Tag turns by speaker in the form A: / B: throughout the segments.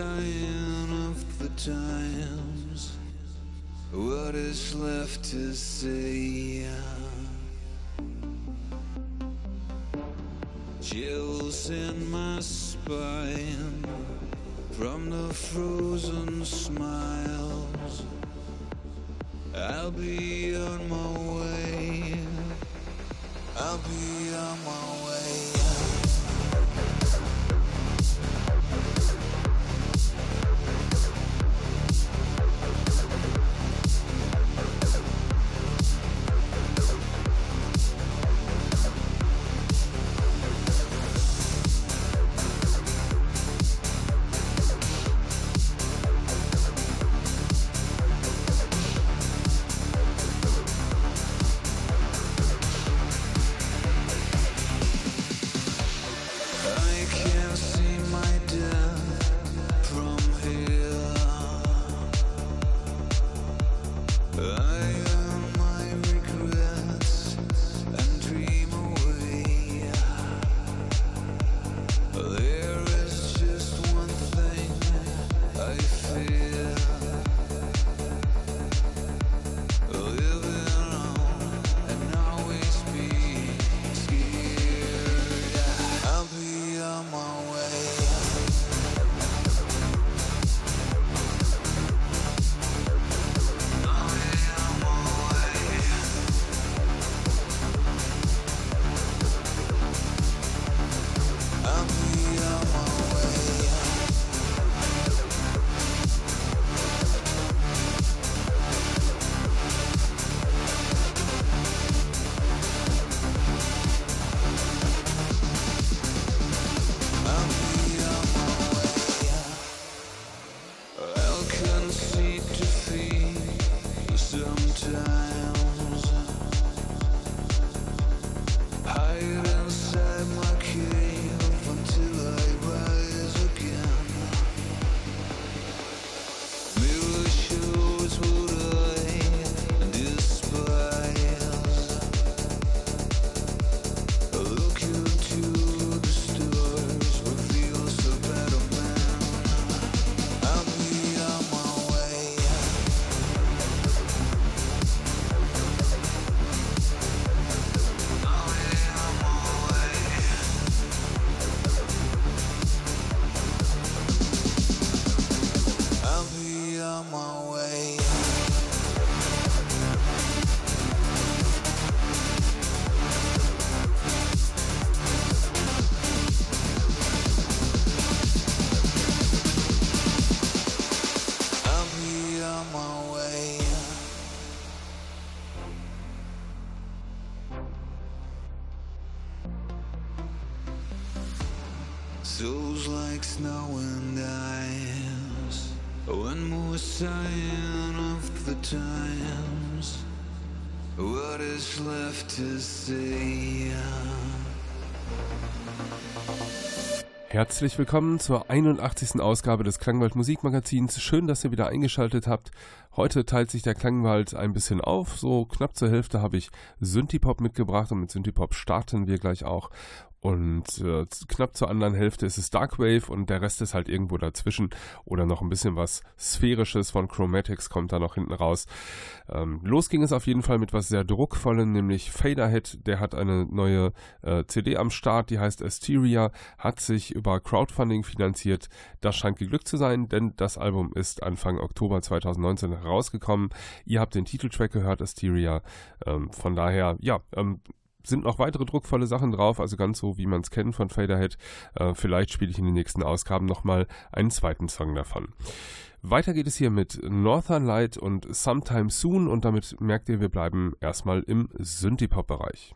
A: Of the times. What is left to say? Chills in my spine from the frozen smiles. I'll be on my way. I'll be on my way. Souls like snow and ice. One more sign of the times. What is left to say?
B: Herzlich willkommen zur 81. Ausgabe des Klangwald Musikmagazins. Schön, dass ihr wieder eingeschaltet habt. Heute teilt sich der Klangwald ein bisschen auf. So knapp zur Hälfte habe ich Synthipop mitgebracht und mit Synthipop starten wir gleich auch. Und äh, knapp zur anderen Hälfte ist es Darkwave und der Rest ist halt irgendwo dazwischen oder noch ein bisschen was Sphärisches von Chromatics kommt da noch hinten raus. Ähm, los ging es auf jeden Fall mit was sehr druckvollem, nämlich Faderhead. Der hat eine neue äh, CD am Start, die heißt Asteria, hat sich über Crowdfunding finanziert. Das scheint geglückt zu sein, denn das Album ist Anfang Oktober 2019 herausgekommen. Ihr habt den Titeltrack gehört, Asteria. Ähm, von daher, ja, ähm, sind noch weitere druckvolle Sachen drauf, also ganz so, wie man es kennt von Faderhead. Äh, vielleicht spiele ich in den nächsten Ausgaben nochmal einen zweiten Song davon. Weiter geht es hier mit Northern Light und Sometime Soon und damit merkt ihr, wir bleiben erstmal im Synthie-Pop-Bereich.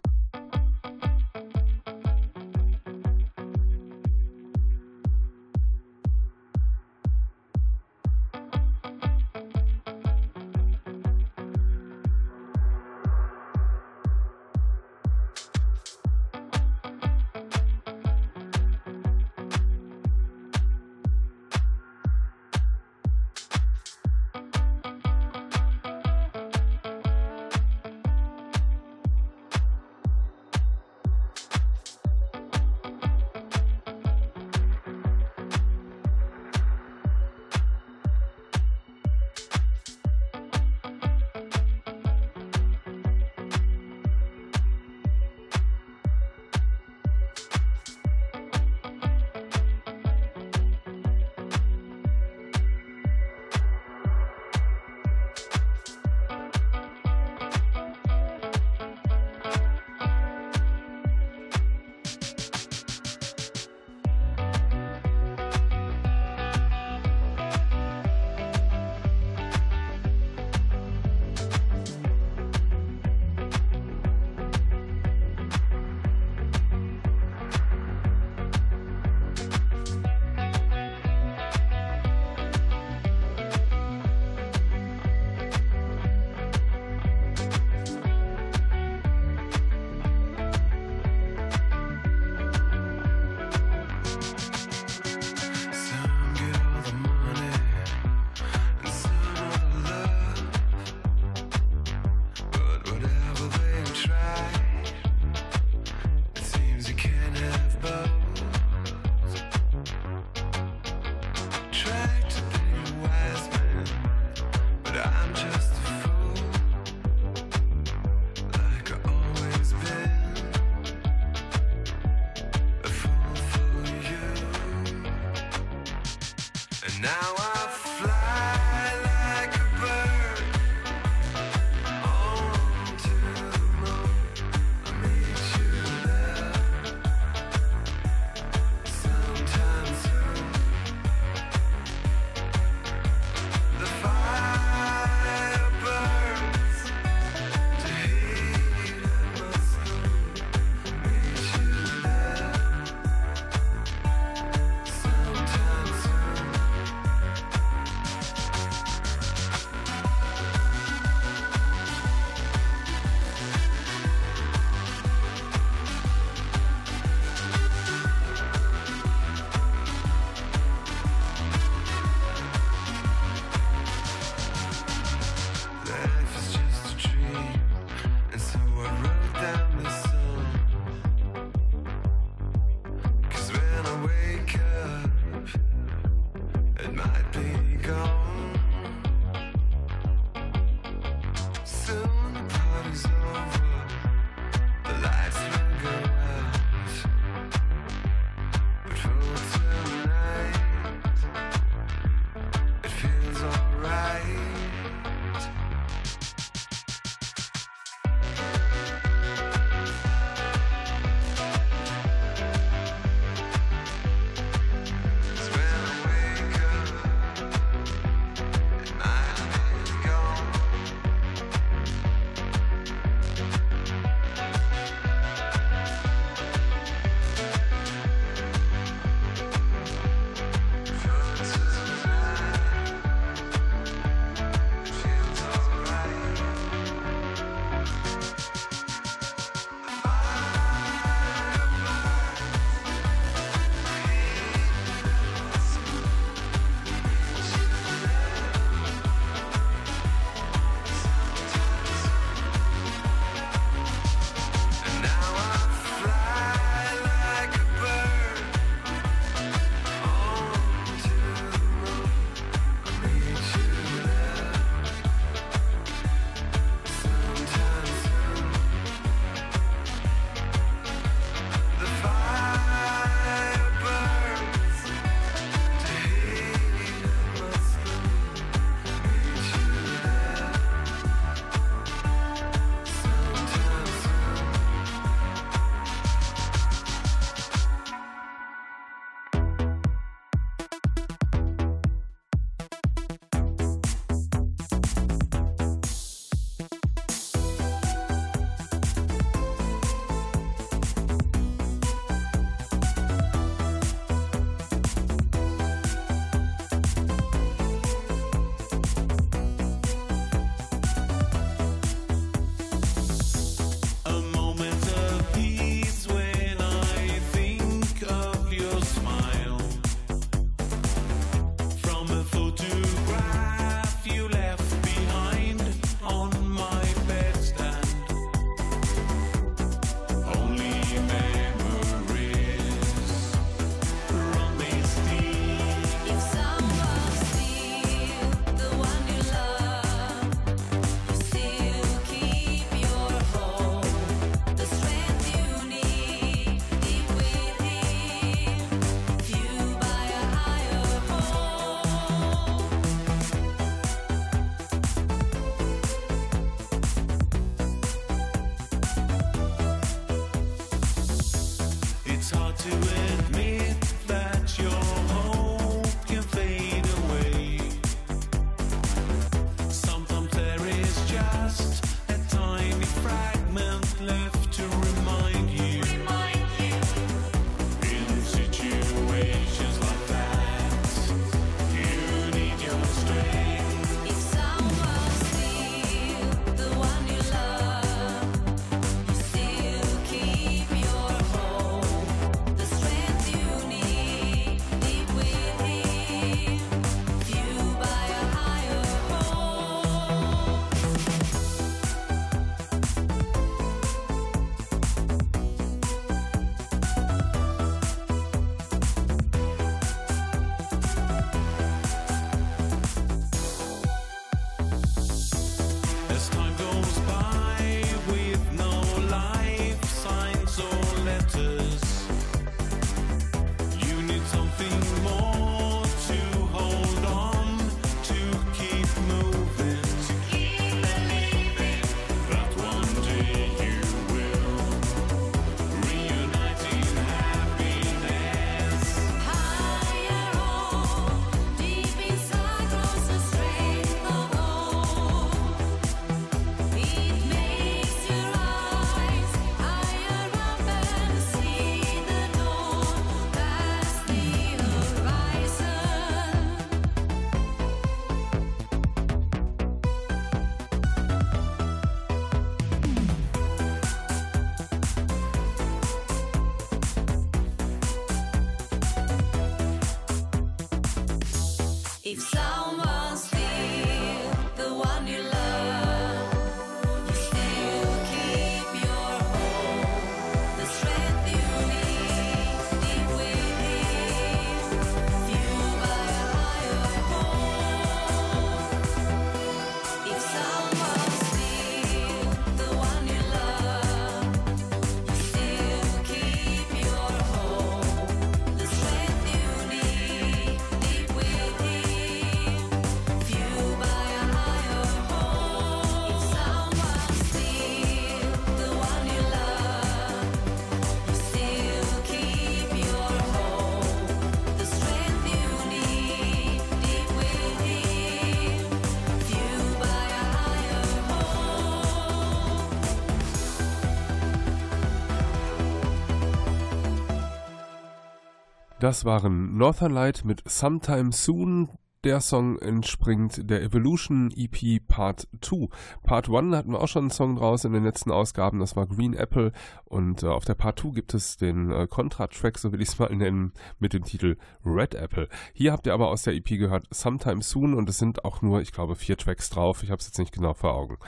C: Das waren Northern Light mit Sometime Soon. Der Song entspringt der Evolution EP Part 2. Part 1 hatten wir auch schon einen Song draus in den letzten Ausgaben, das war Green Apple. Und äh, auf der Part 2 gibt es den äh, Contra-Track, so will ich es mal nennen, mit dem Titel Red Apple. Hier habt ihr aber aus der EP gehört Sometime Soon und es sind auch nur, ich glaube, vier Tracks drauf. Ich habe es jetzt nicht genau vor Augen.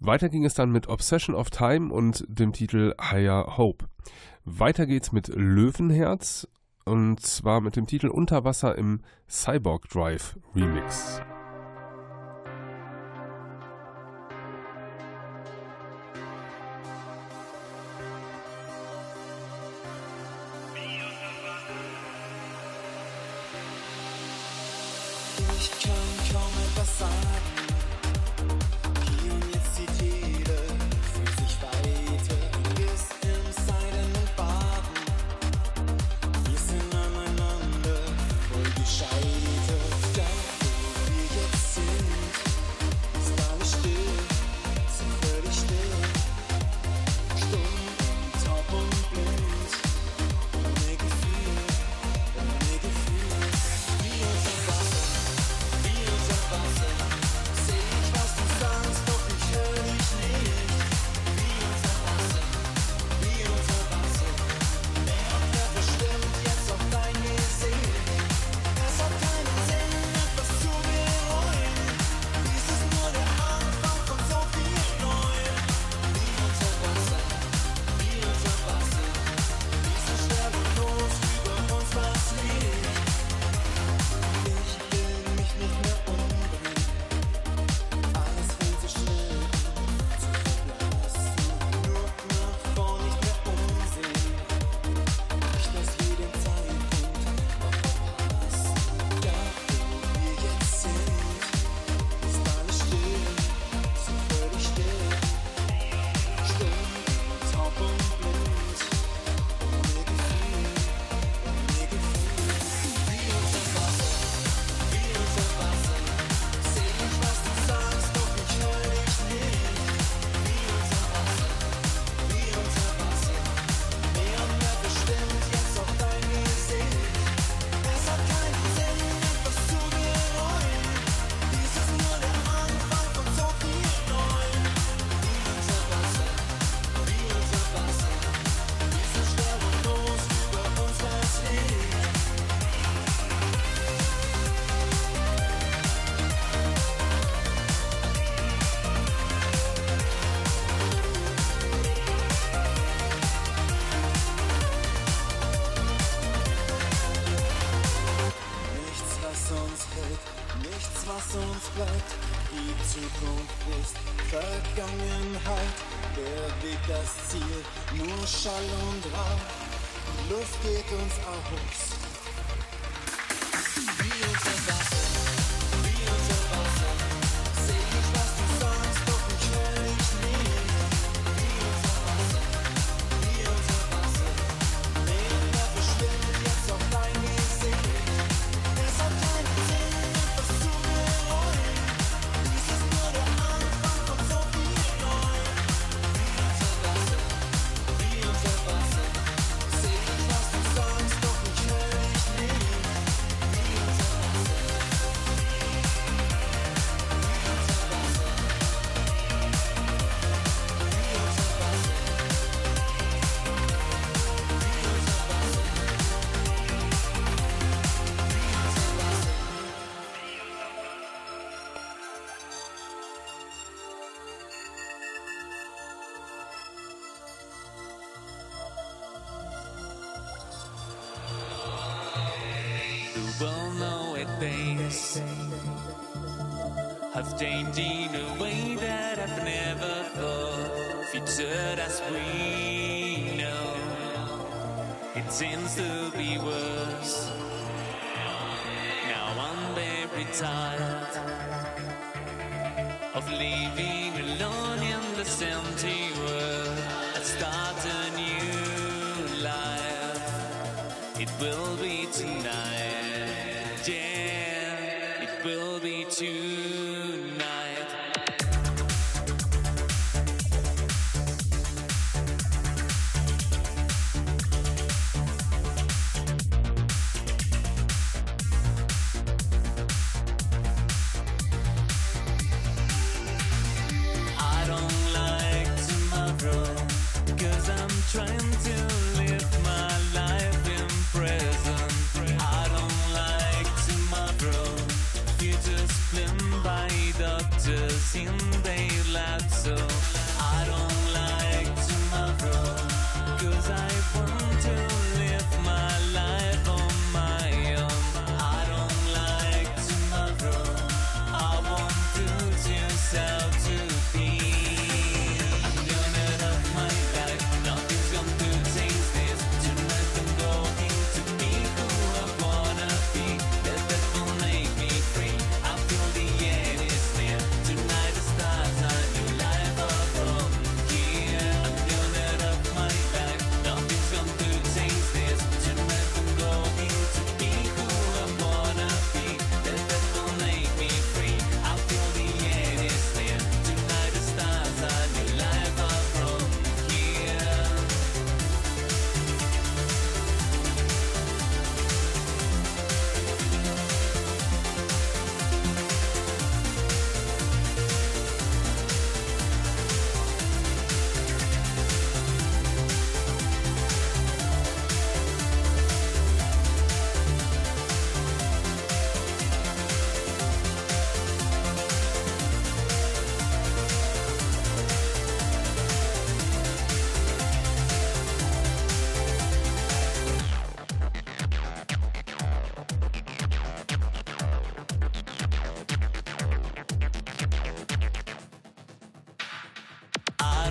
C: Weiter ging es dann mit Obsession of Time und dem Titel Higher Hope. Weiter geht's mit Löwenherz und zwar mit dem Titel Unterwasser im Cyborg Drive Remix.
D: Will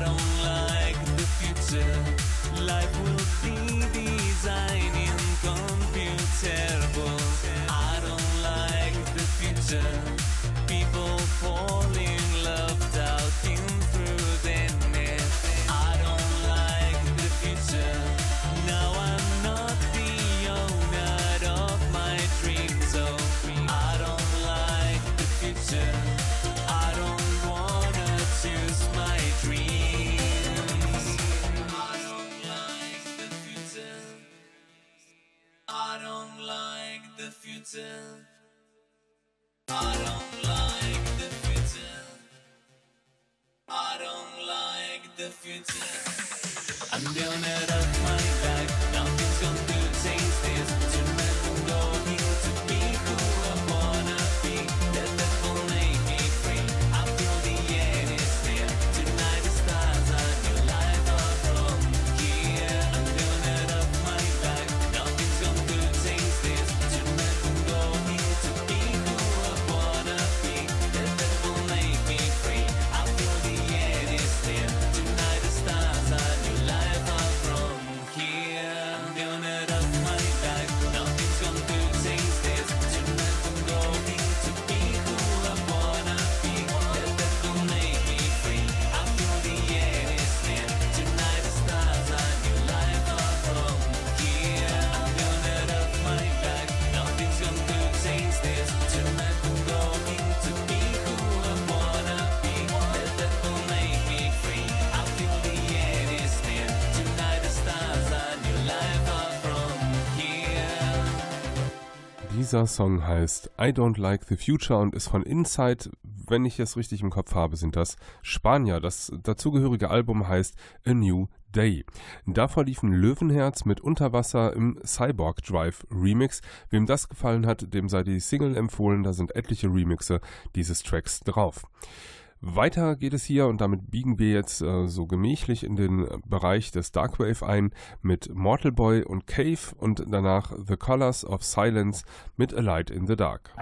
D: don't future.
B: Dieser Song heißt I Don't Like the Future und ist von Inside. Wenn ich es richtig im Kopf habe, sind das Spanier. Das dazugehörige Album heißt A New Day. Davor liefen Löwenherz mit Unterwasser im Cyborg Drive Remix. Wem das gefallen hat, dem sei die Single empfohlen. Da sind etliche Remixe dieses Tracks drauf. Weiter geht es hier und damit biegen wir jetzt äh, so gemächlich in den Bereich des Darkwave ein mit Mortal Boy und Cave und danach The Colors of Silence mit A Light in the Dark.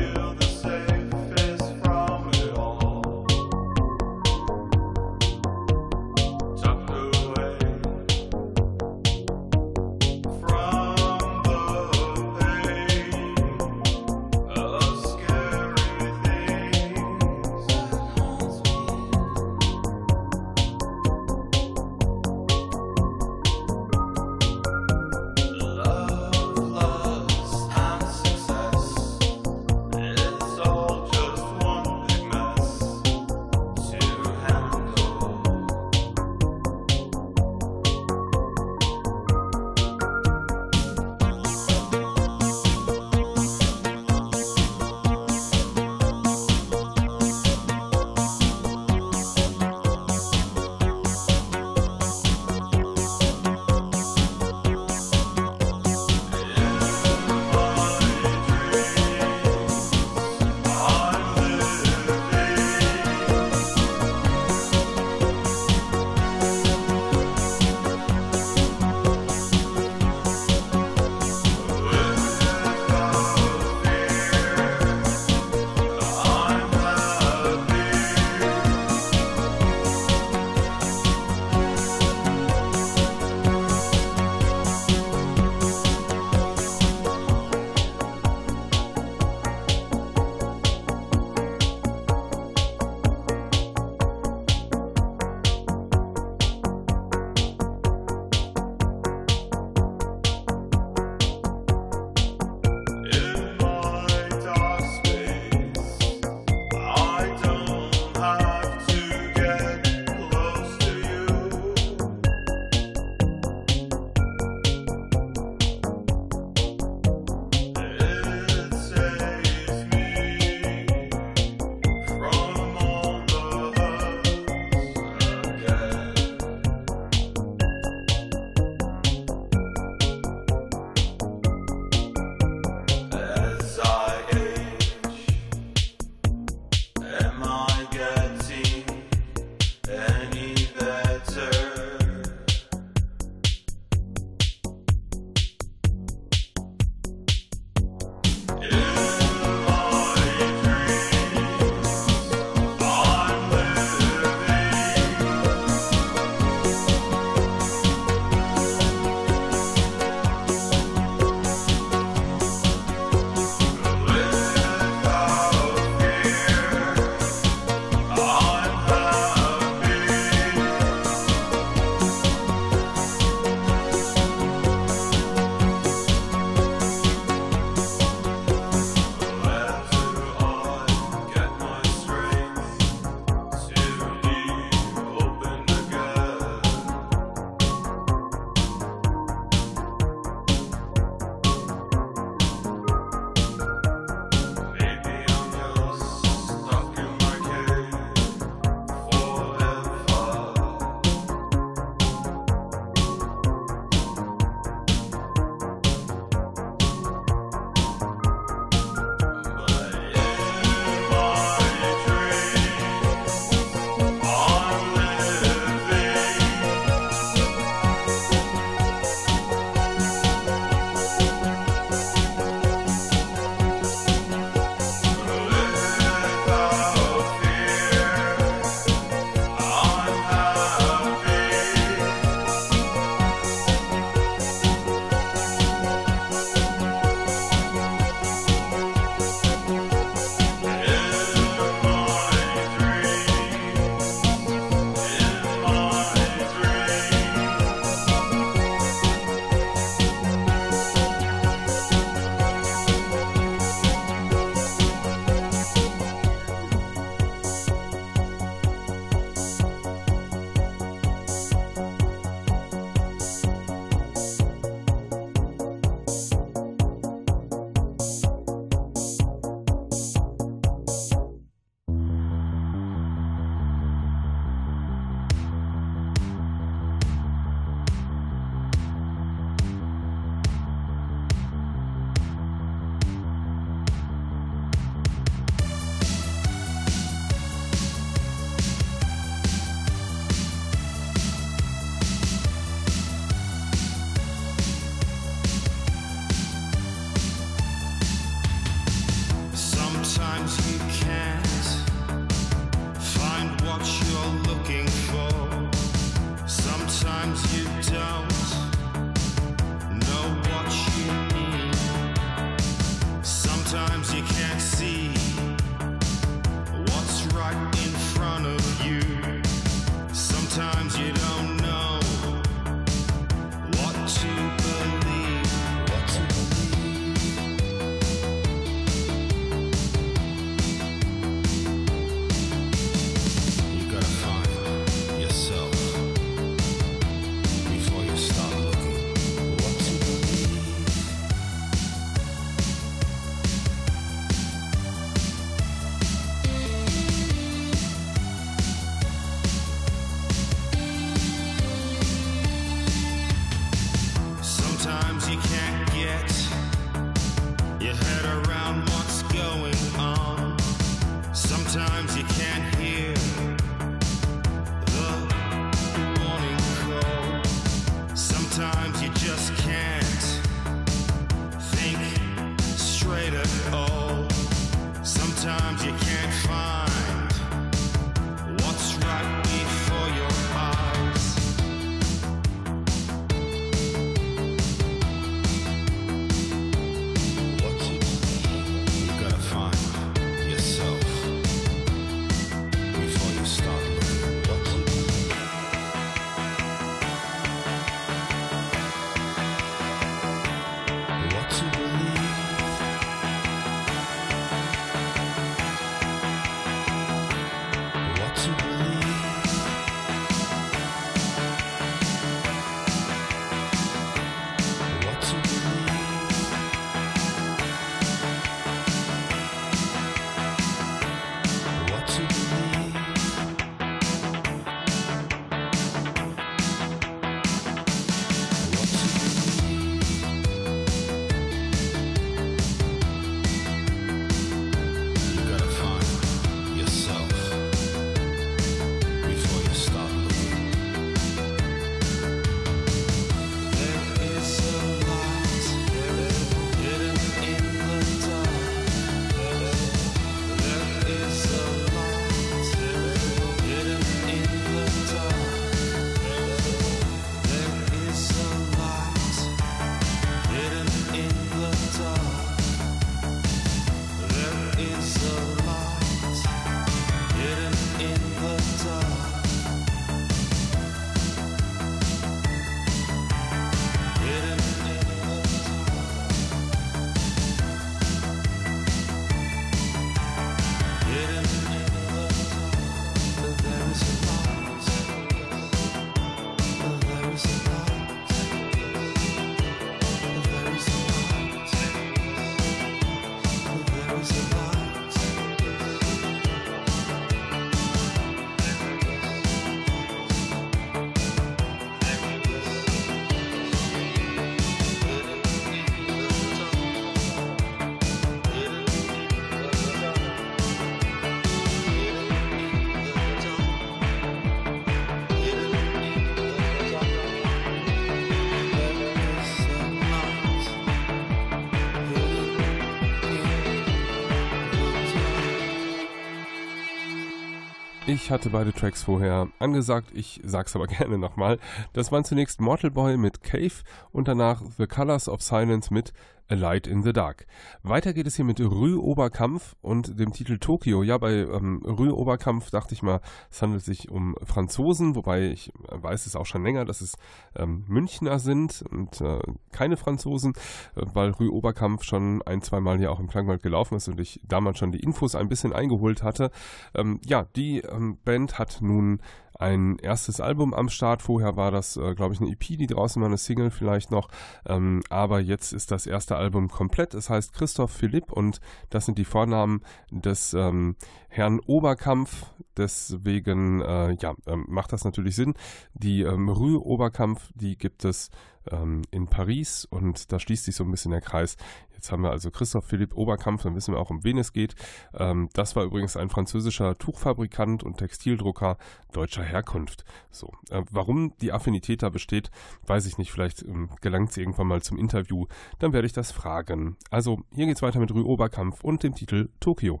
B: Ich hatte beide Tracks vorher angesagt, ich sag's aber gerne nochmal. Das waren zunächst Mortal Boy mit Cave und danach The Colors of Silence mit A Light in the Dark. Weiter geht es hier mit Rue Oberkampf und dem Titel Tokio. Ja, bei ähm, Rue Oberkampf dachte ich mal, es handelt sich um Franzosen, wobei ich weiß es auch schon länger, dass es ähm, Münchner sind und äh, keine Franzosen, äh, weil Rue Oberkampf schon ein, zwei Mal hier auch im Klangwald gelaufen ist und ich damals schon die Infos ein bisschen eingeholt hatte. Ähm, ja, die ähm, Band hat nun ein erstes Album am Start. Vorher war das, äh, glaube ich, eine EP, die draußen war, eine Single vielleicht noch. Ähm, aber jetzt ist das erste Album komplett. Es heißt Christoph Philipp und das sind die Vornamen des ähm, Herrn Oberkampf. Deswegen äh, ja, ähm, macht das natürlich Sinn. Die ähm, Rue Oberkampf, die gibt es ähm, in Paris und da schließt sich so ein bisschen der Kreis. Jetzt haben wir also Christoph Philipp Oberkampf, dann wissen wir auch, um wen es geht. Ähm, das war übrigens ein französischer Tuchfabrikant und Textildrucker deutscher Herkunft. So, äh, warum die Affinität da besteht, weiß ich nicht. Vielleicht ähm, gelangt sie irgendwann mal zum Interview. Dann werde ich das fragen. Also, hier geht's weiter mit Rue Oberkampf und dem Titel Tokio.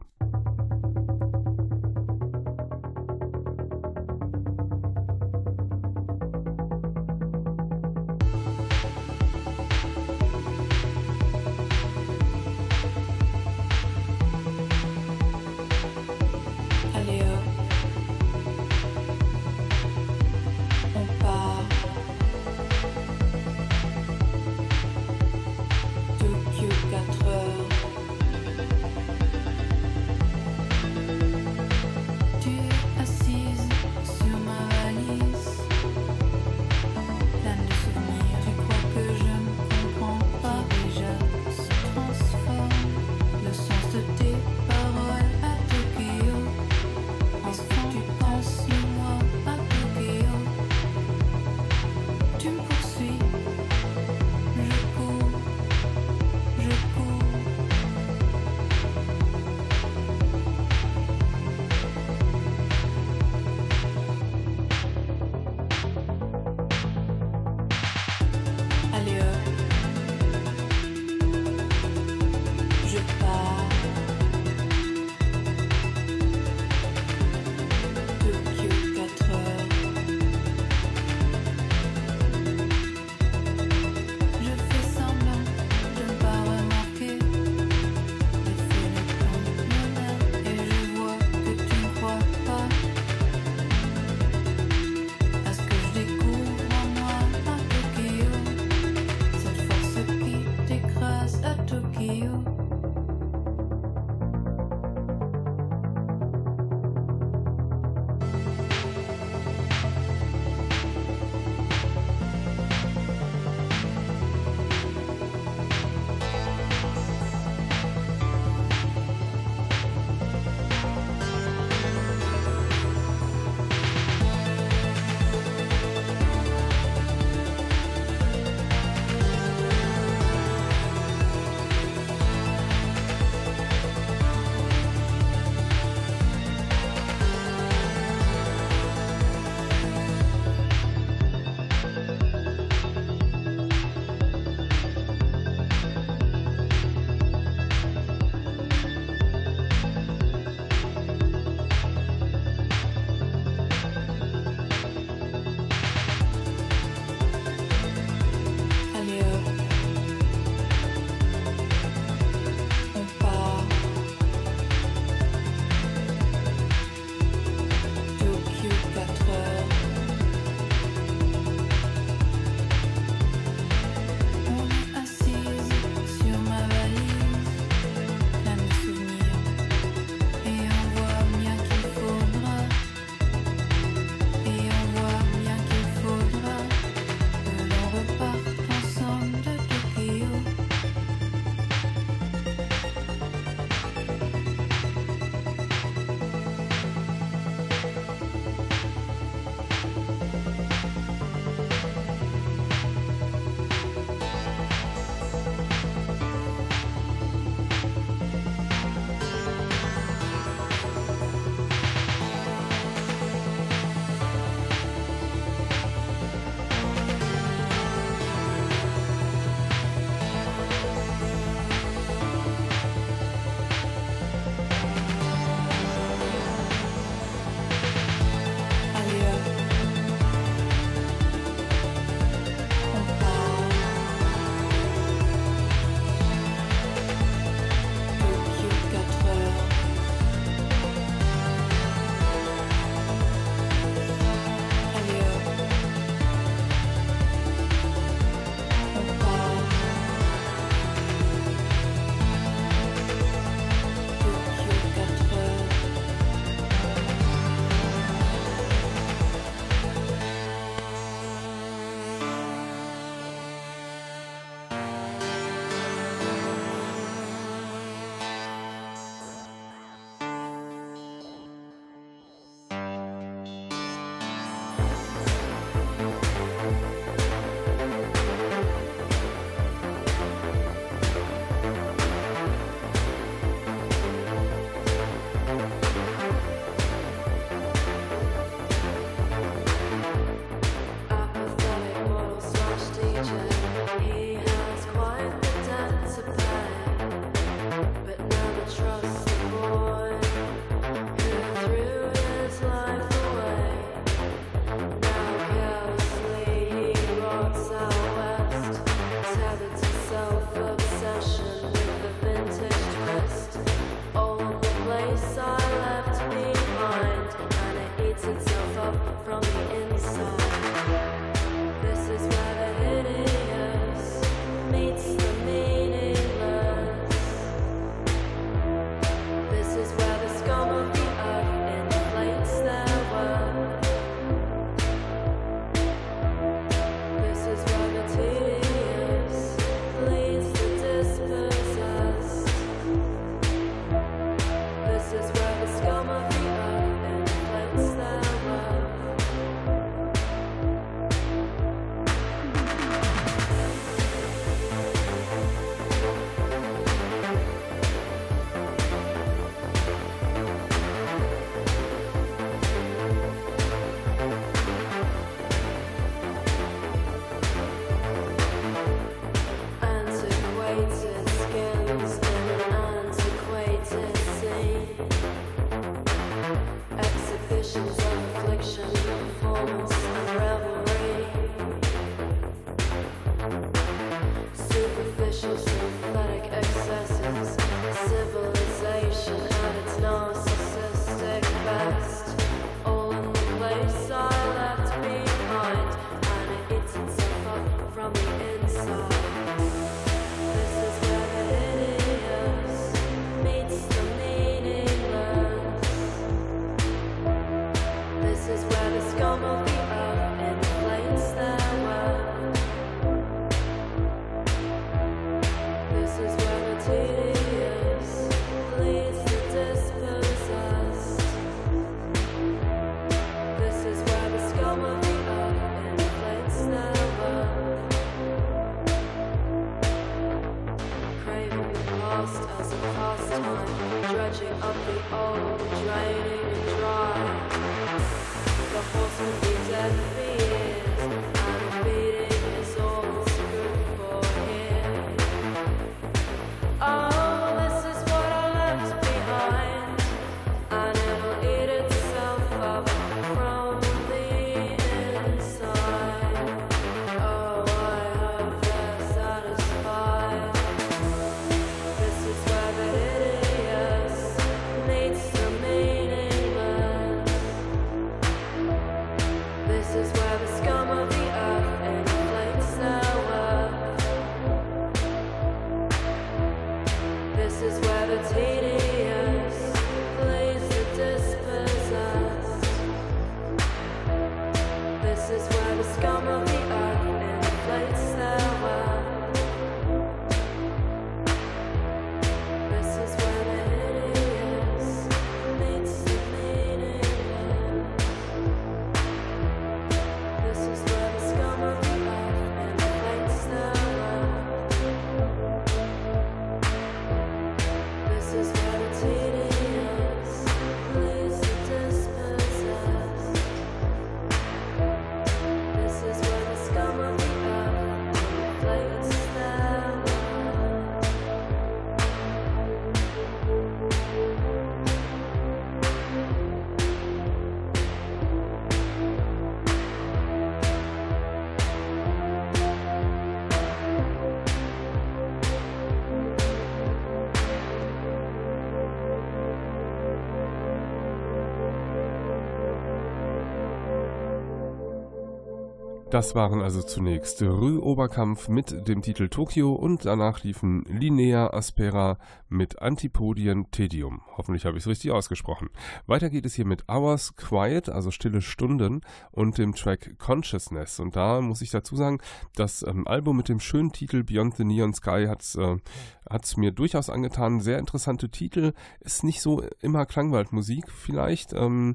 B: Das waren also zunächst Rü Oberkampf mit dem Titel Tokio und danach liefen Linea Aspera mit Antipodien Tedium. Hoffentlich habe ich es richtig ausgesprochen. Weiter geht es hier mit Hours Quiet, also Stille Stunden und dem Track Consciousness. Und da muss ich dazu sagen, das ähm, Album mit dem schönen Titel Beyond the Neon Sky hat es äh, mir durchaus angetan. Sehr interessante Titel. Ist nicht so immer Klangwaldmusik vielleicht. Ähm,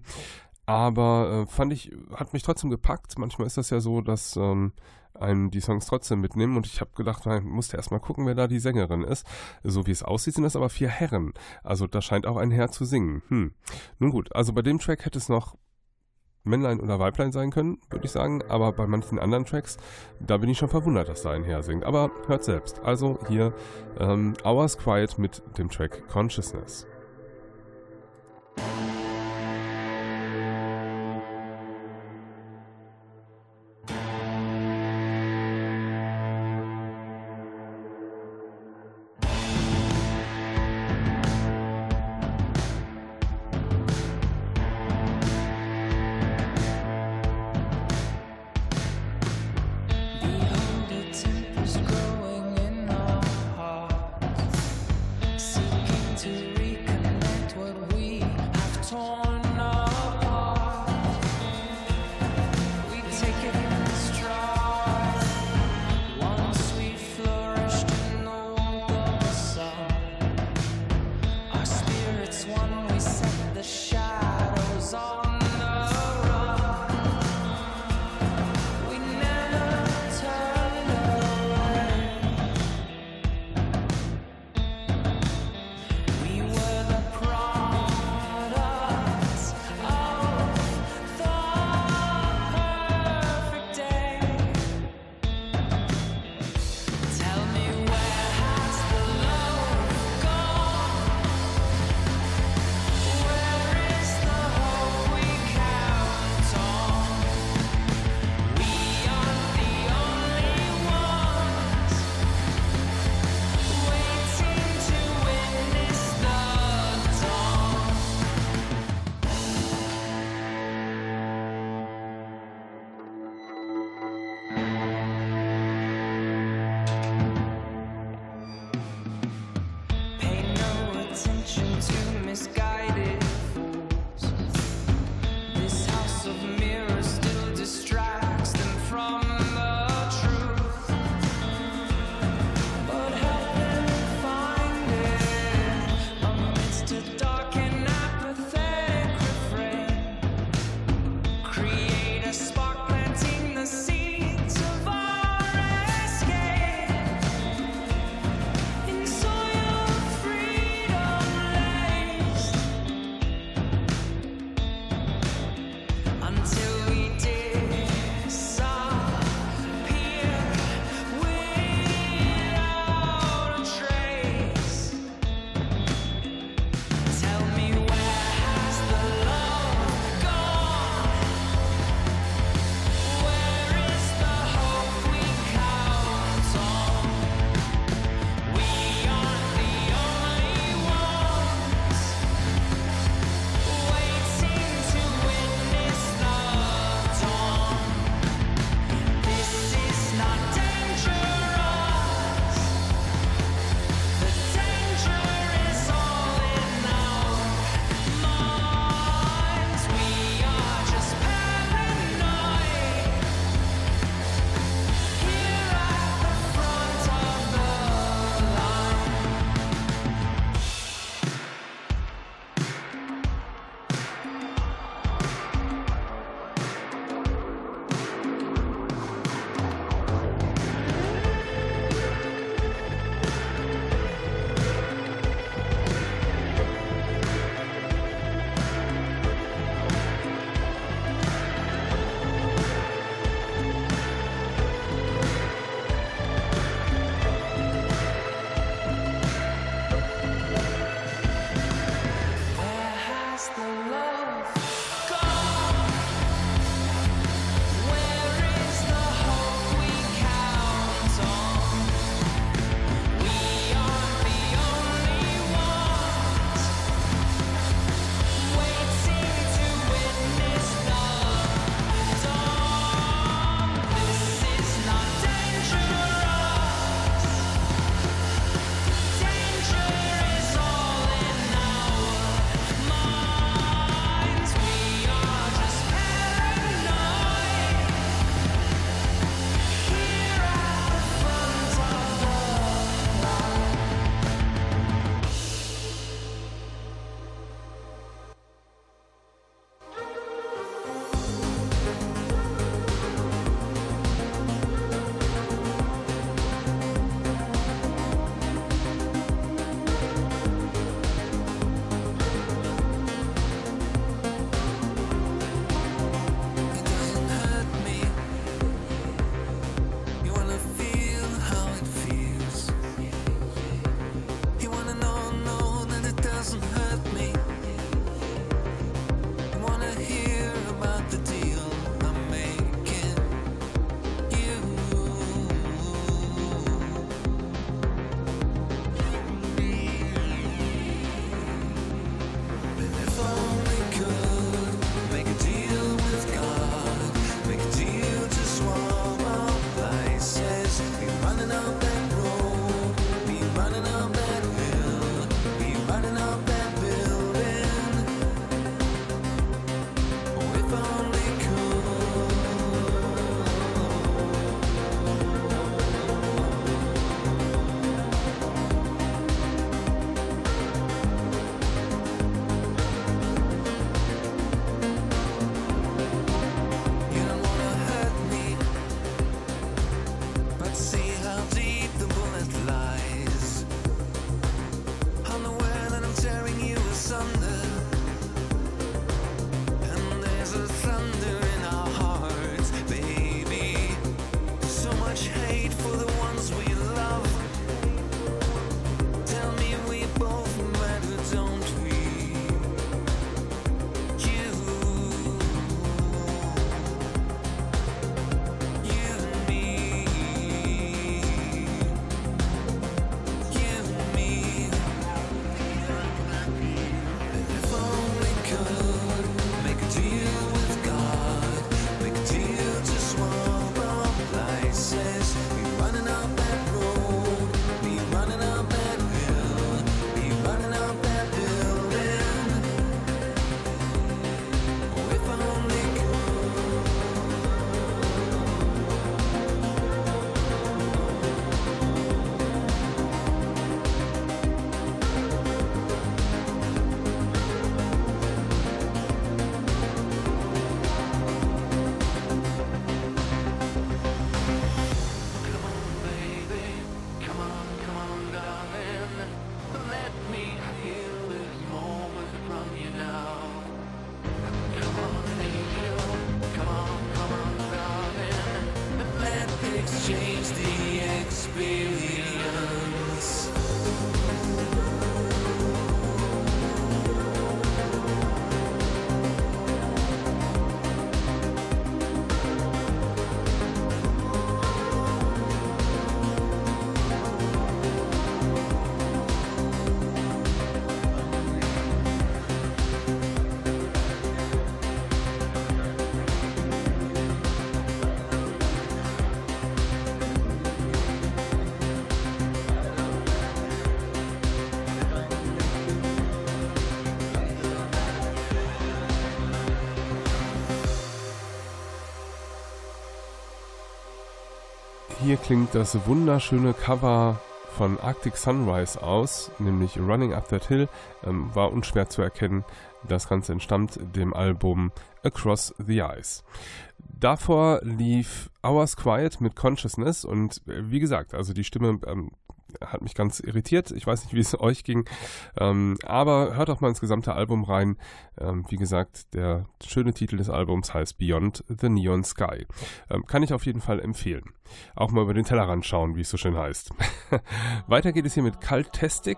B: aber äh, fand ich, hat mich trotzdem gepackt. Manchmal ist das ja so, dass ähm, einem die Songs trotzdem mitnehmen und ich habe gedacht, man musste erstmal gucken, wer da die Sängerin ist. So wie es aussieht, sind das aber vier Herren. Also da scheint auch ein Herr zu singen. Hm. Nun gut, also bei dem Track hätte es noch Männlein oder Weiblein sein können, würde ich sagen. Aber bei manchen anderen Tracks, da bin ich schon verwundert, dass da ein Herr singt. Aber hört selbst. Also hier ähm, Hours Quiet mit dem Track Consciousness. Hier klingt das wunderschöne Cover von Arctic Sunrise aus, nämlich Running Up That Hill, ähm, war unschwer zu erkennen. Das Ganze entstammt dem Album Across the Ice. Davor lief Hours Quiet mit Consciousness und äh, wie gesagt, also die Stimme ähm, hat mich ganz irritiert. Ich weiß nicht, wie es euch ging. Ähm, aber hört auch mal ins gesamte Album rein. Ähm, wie gesagt, der schöne Titel des Albums heißt Beyond the Neon Sky. Ähm, kann ich auf jeden Fall empfehlen. Auch mal über den Tellerrand schauen, wie es so schön heißt. Weiter geht es hier mit Cultastic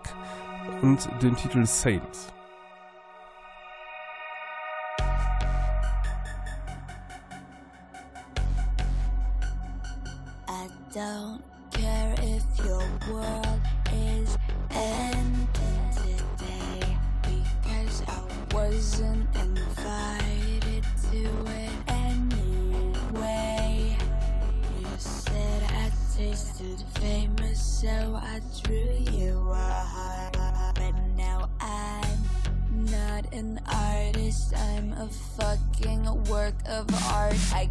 B: und dem Titel Saints.
C: I don't wasn't invited to it anyway. You said I tasted famous, so I drew you a heart. But now I'm not an artist, I'm a fucking work of art. I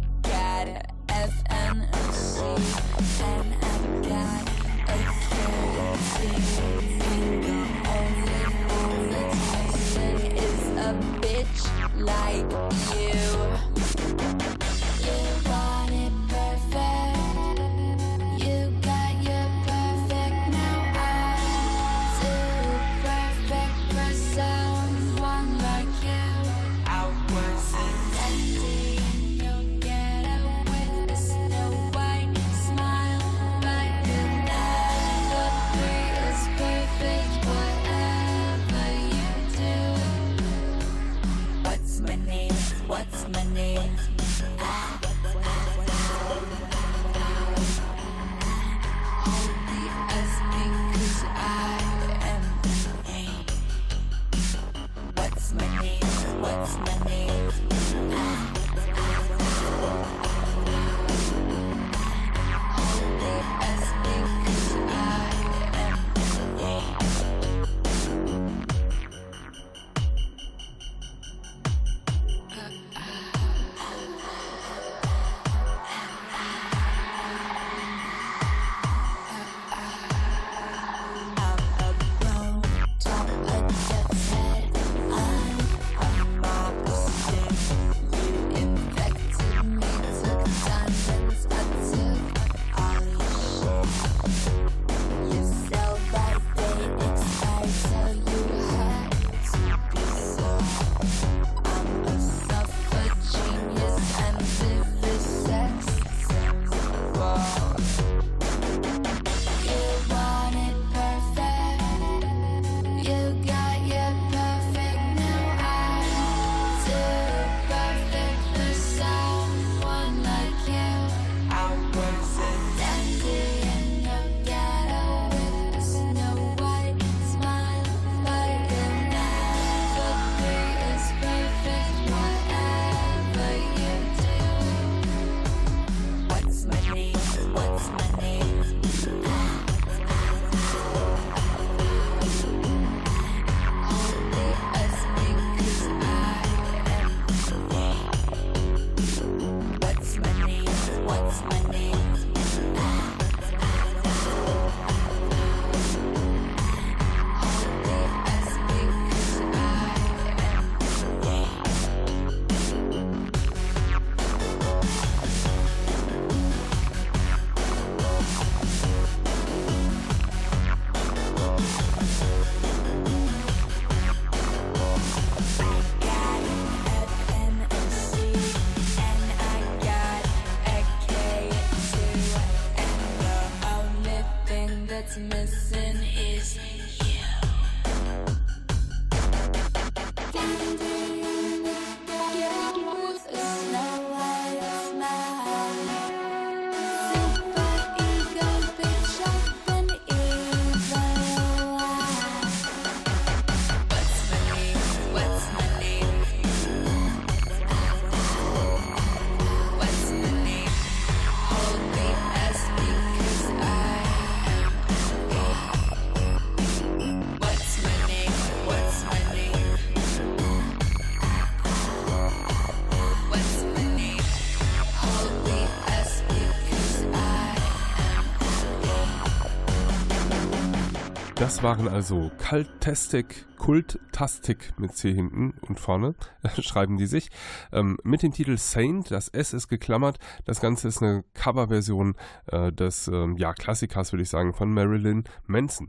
B: Waren also Cultastic, Kultastic mit C hinten und vorne, schreiben die sich, ähm, mit dem Titel Saint, das S ist geklammert, das Ganze ist eine Coverversion äh, des ähm, ja, Klassikers, würde ich sagen, von Marilyn Manson.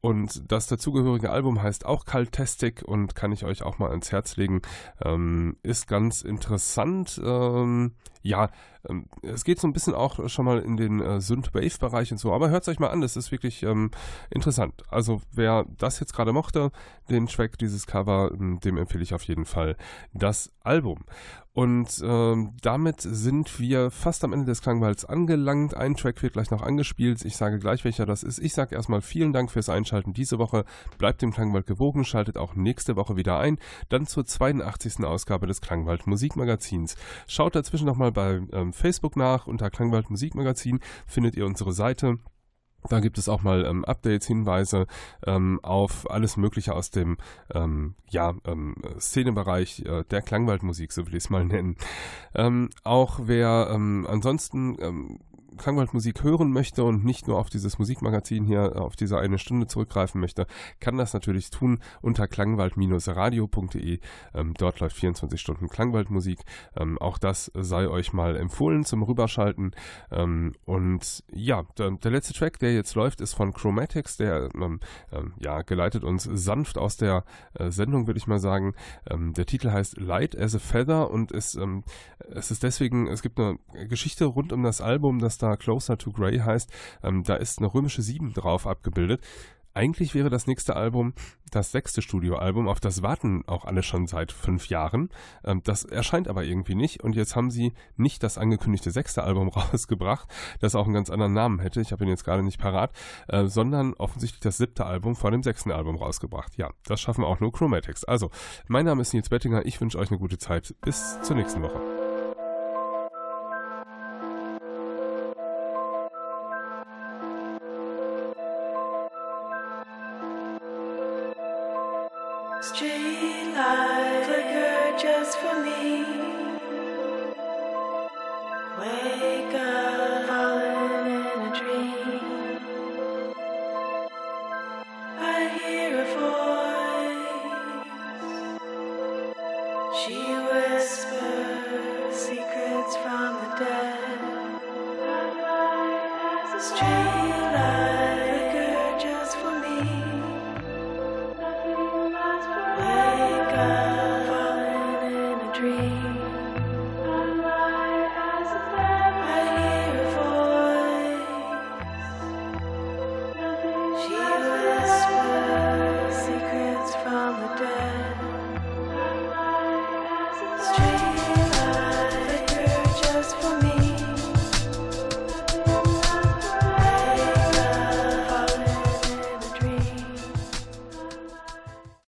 B: Und das dazugehörige Album heißt auch Cultastic und kann ich euch auch mal ans Herz legen. Ähm, ist ganz interessant. Ähm, ja, ähm, es geht so ein bisschen auch schon mal in den äh, Synth-Wave-Bereich und so, aber hört es euch mal an, das ist wirklich ähm, interessant. Also wer das jetzt gerade mochte, den Track, dieses Cover, ähm, dem empfehle ich auf jeden Fall das Album. Und ähm, damit sind wir fast am Ende des Klangwalds angelangt. Ein Track wird gleich noch angespielt. Ich sage gleich, welcher das ist. Ich sage erstmal vielen Dank fürs Einschalten diese Woche. Bleibt dem Klangwald gewogen, schaltet auch nächste Woche wieder ein. Dann zur 82. Ausgabe des Klangwald Musikmagazins. Schaut dazwischen nochmal bei ähm, Facebook nach. Unter Klangwald Musikmagazin findet ihr unsere Seite. Da gibt es auch mal ähm, Updates, Hinweise ähm, auf alles Mögliche aus dem ähm, ja, ähm, Szenebereich äh, der Klangwaldmusik, so will ich es mal nennen. Ähm, auch wer ähm, ansonsten Klangwaldmusik hören möchte und nicht nur auf dieses Musikmagazin hier, auf diese eine Stunde zurückgreifen möchte, kann das natürlich tun unter klangwald-radio.de. Ähm, dort läuft 24 Stunden Klangwaldmusik. Ähm, auch das sei euch mal empfohlen zum Rüberschalten. Ähm, und ja, der, der, letzte Track, der jetzt läuft, ist von Chromatics, der ähm, ähm, ja, geleitet uns sanft aus der äh, Sendung, würde ich mal sagen. Ähm, der Titel heißt Light as a Feather und ist, es ist deswegen, es gibt eine Geschichte rund um das Album, das da Closer to Grey heißt, ähm, da ist eine römische 7 drauf abgebildet. Eigentlich wäre das nächste Album das sechste Studioalbum, auf das warten auch alle schon seit fünf Jahren. Ähm, das erscheint aber irgendwie nicht und jetzt haben sie nicht das angekündigte sechste Album rausgebracht, das auch einen ganz anderen Namen hätte, ich habe ihn jetzt gerade nicht parat, äh, sondern offensichtlich das siebte Album vor dem sechsten Album rausgebracht. Ja, das schaffen auch nur Chromatics. Also, mein Name ist Nils Bettinger, ich wünsche euch eine gute Zeit. Bis zur nächsten Woche.